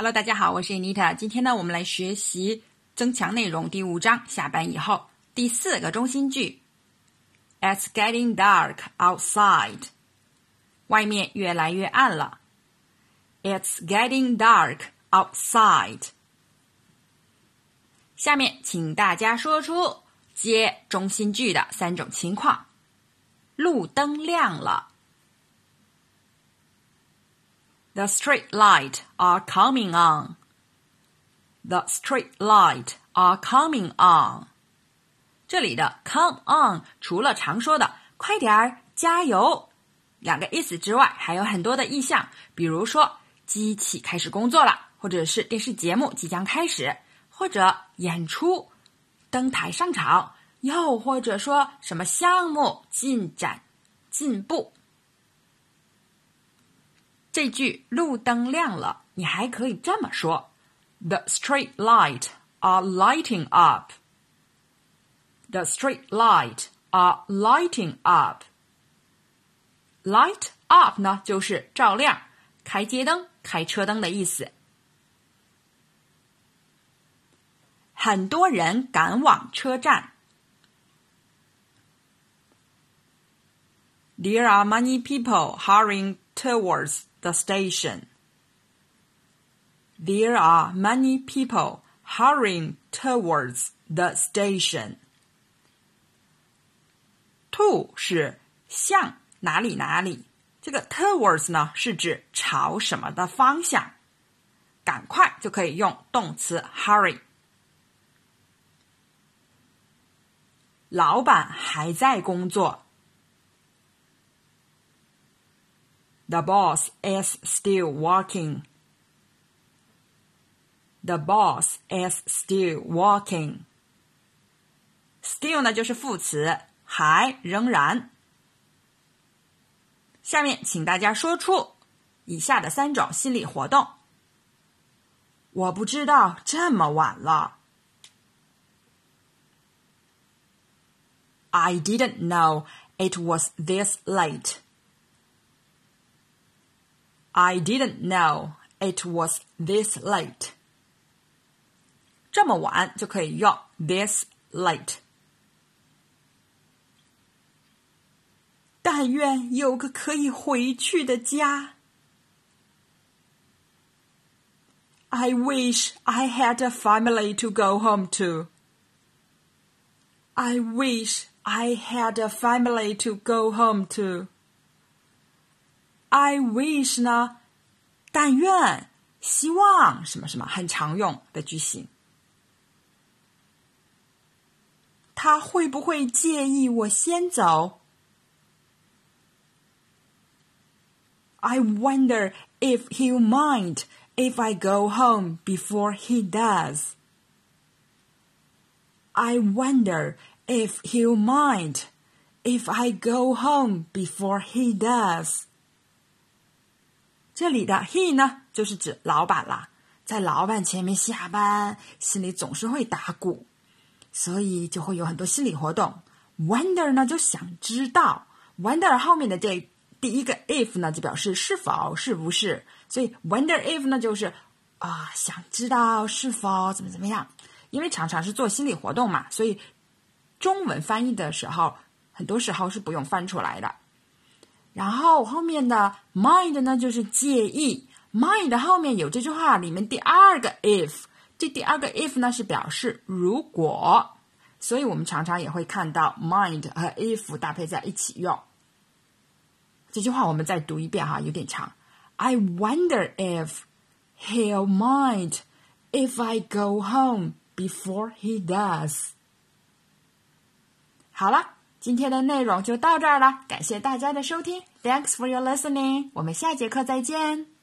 Hello，大家好，我是 Anita。今天呢，我们来学习增强内容第五章下班以后第四个中心句。It's getting dark outside。外面越来越暗了。It's getting dark outside。下面请大家说出接中心句的三种情况。路灯亮了。The street light are coming on. The street light are coming on. 这里的 come on 除了常说的“快点儿，加油”两个意思之外，还有很多的意象，比如说机器开始工作了，或者是电视节目即将开始，或者演出登台上场，又或者说什么项目进展进步。这句路灯亮了，你还可以这么说：The street light are lighting up. The street light are lighting up. Light up 呢，就是照亮、开街灯、开车灯的意思。很多人赶往车站。There are many people hurrying towards the station. There are many people hurrying towards the station. To 是向哪里哪里，这个 towards 呢是指朝什么的方向，赶快就可以用动词 hurry。老板还在工作。 The boss is still working. The boss is still working. Still 呢就是副词，还仍然。下面请大家说出以下的三种心理活动。我不知道这么晚了。I didn't know it was this late. I didn't know it was this late. 这么晚就可以用 this late。但愿有个可以回去的家。I wish I had a family to go home to. I wish I had a family to go home to. I wish 呢，但愿、希望什么什么，很常用的句型。他会不会介意我先走？I wonder if he'll mind if I go home before he does. I wonder if he'll mind if I go home before he does. 这里的 he 呢，就是指老板啦。在老板前面下班，心里总是会打鼓，所以就会有很多心理活动。Wonder 呢，就想知道。Wonder 后面的这第一个 if 呢，就表示是否是不是。所以 wonder if 呢，就是啊，想知道是否怎么怎么样。因为常常是做心理活动嘛，所以中文翻译的时候，很多时候是不用翻出来的。然后后面的 mind 呢，就是介意。mind 后面有这句话里面第二个 if，这第二个 if 呢是表示如果，所以我们常常也会看到 mind 和 if 搭配在一起用。这句话我们再读一遍哈，有点长。I wonder if he'll mind if I go home before he does。好了。今天的内容就到这儿了，感谢大家的收听，Thanks for your listening，我们下节课再见。